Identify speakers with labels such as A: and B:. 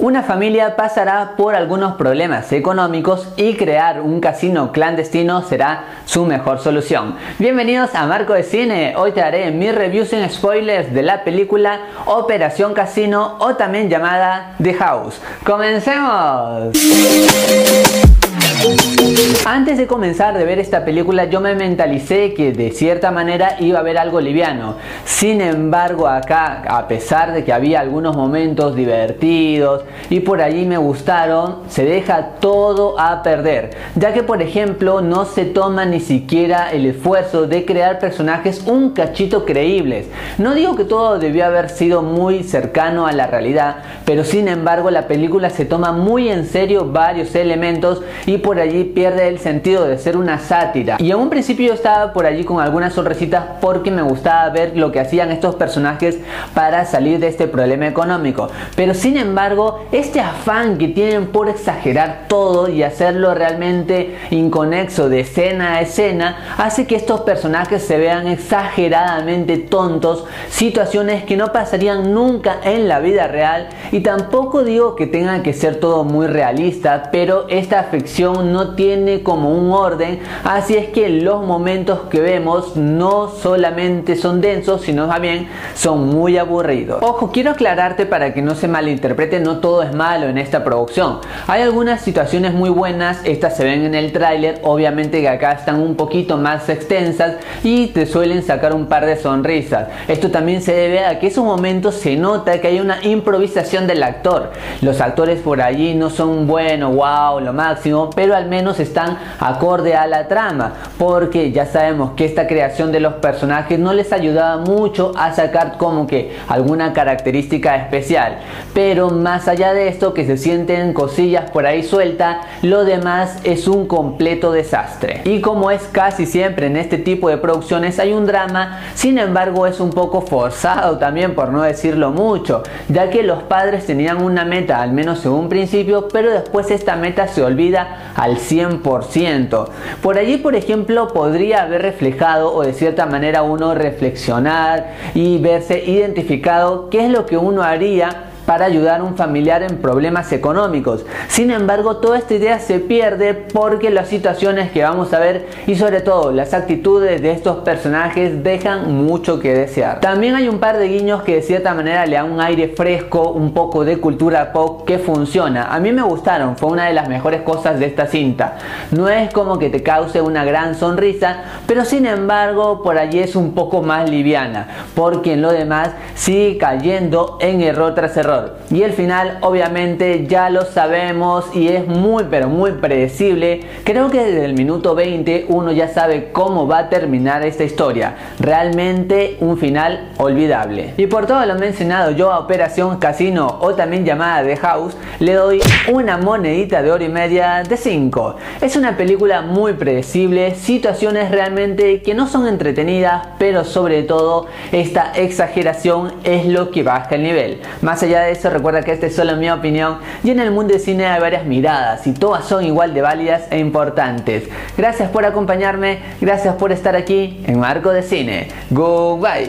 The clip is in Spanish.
A: Una familia pasará por algunos problemas económicos y crear un casino clandestino será su mejor solución. Bienvenidos a Marco de Cine. Hoy te haré mi review sin spoilers de la película Operación Casino o también llamada The House. ¡Comencemos! Antes de comenzar de ver esta película yo me mentalicé que de cierta manera iba a haber algo liviano. Sin embargo acá, a pesar de que había algunos momentos divertidos y por allí me gustaron, se deja todo a perder. Ya que por ejemplo no se toma ni siquiera el esfuerzo de crear personajes un cachito creíbles. No digo que todo debió haber sido muy cercano a la realidad, pero sin embargo la película se toma muy en serio varios elementos y por allí pierde el sentido de ser una sátira. Y en un principio yo estaba por allí con algunas sonrisitas porque me gustaba ver lo que hacían estos personajes para salir de este problema económico. Pero sin embargo, este afán que tienen por exagerar todo y hacerlo realmente inconexo de escena a escena hace que estos personajes se vean exageradamente tontos, situaciones que no pasarían nunca en la vida real y tampoco digo que tengan que ser todo muy realista, pero esta no tiene como un orden, así es que los momentos que vemos no solamente son densos, sino también son muy aburridos. Ojo, quiero aclararte para que no se malinterprete, no todo es malo en esta producción. Hay algunas situaciones muy buenas, estas se ven en el tráiler, obviamente que acá están un poquito más extensas y te suelen sacar un par de sonrisas. Esto también se debe a que esos momentos se nota que hay una improvisación del actor. Los actores por allí no son buenos, wow, lo máximo, pero al menos están acorde a la trama, porque ya sabemos que esta creación de los personajes no les ayudaba mucho a sacar como que alguna característica especial. Pero más allá de esto, que se sienten cosillas por ahí suelta, lo demás es un completo desastre. Y como es casi siempre en este tipo de producciones hay un drama, sin embargo es un poco forzado también por no decirlo mucho, ya que los padres tenían una meta, al menos en un principio, pero después esta meta se olvida al 100%. Por allí, por ejemplo, podría haber reflejado o de cierta manera uno reflexionar y verse identificado qué es lo que uno haría para ayudar a un familiar en problemas económicos. Sin embargo, toda esta idea se pierde porque las situaciones que vamos a ver y sobre todo las actitudes de estos personajes dejan mucho que desear. También hay un par de guiños que de cierta manera le dan un aire fresco, un poco de cultura pop que funciona. A mí me gustaron, fue una de las mejores cosas de esta cinta. No es como que te cause una gran sonrisa, pero sin embargo por allí es un poco más liviana, porque en lo demás sigue cayendo en error tras error. Y el final obviamente ya lo sabemos y es muy pero muy predecible. Creo que desde el minuto 20 uno ya sabe cómo va a terminar esta historia. Realmente un final olvidable. Y por todo lo mencionado yo a Operación Casino o también llamada The House le doy una monedita de oro y media de 5. Es una película muy predecible, situaciones realmente que no son entretenidas, pero sobre todo esta exageración es lo que baja el nivel. Más allá eso, recuerda que esta es solo mi opinión y en el mundo del cine hay varias miradas y todas son igual de válidas e importantes. Gracias por acompañarme, gracias por estar aquí en Marco de Cine. Goodbye.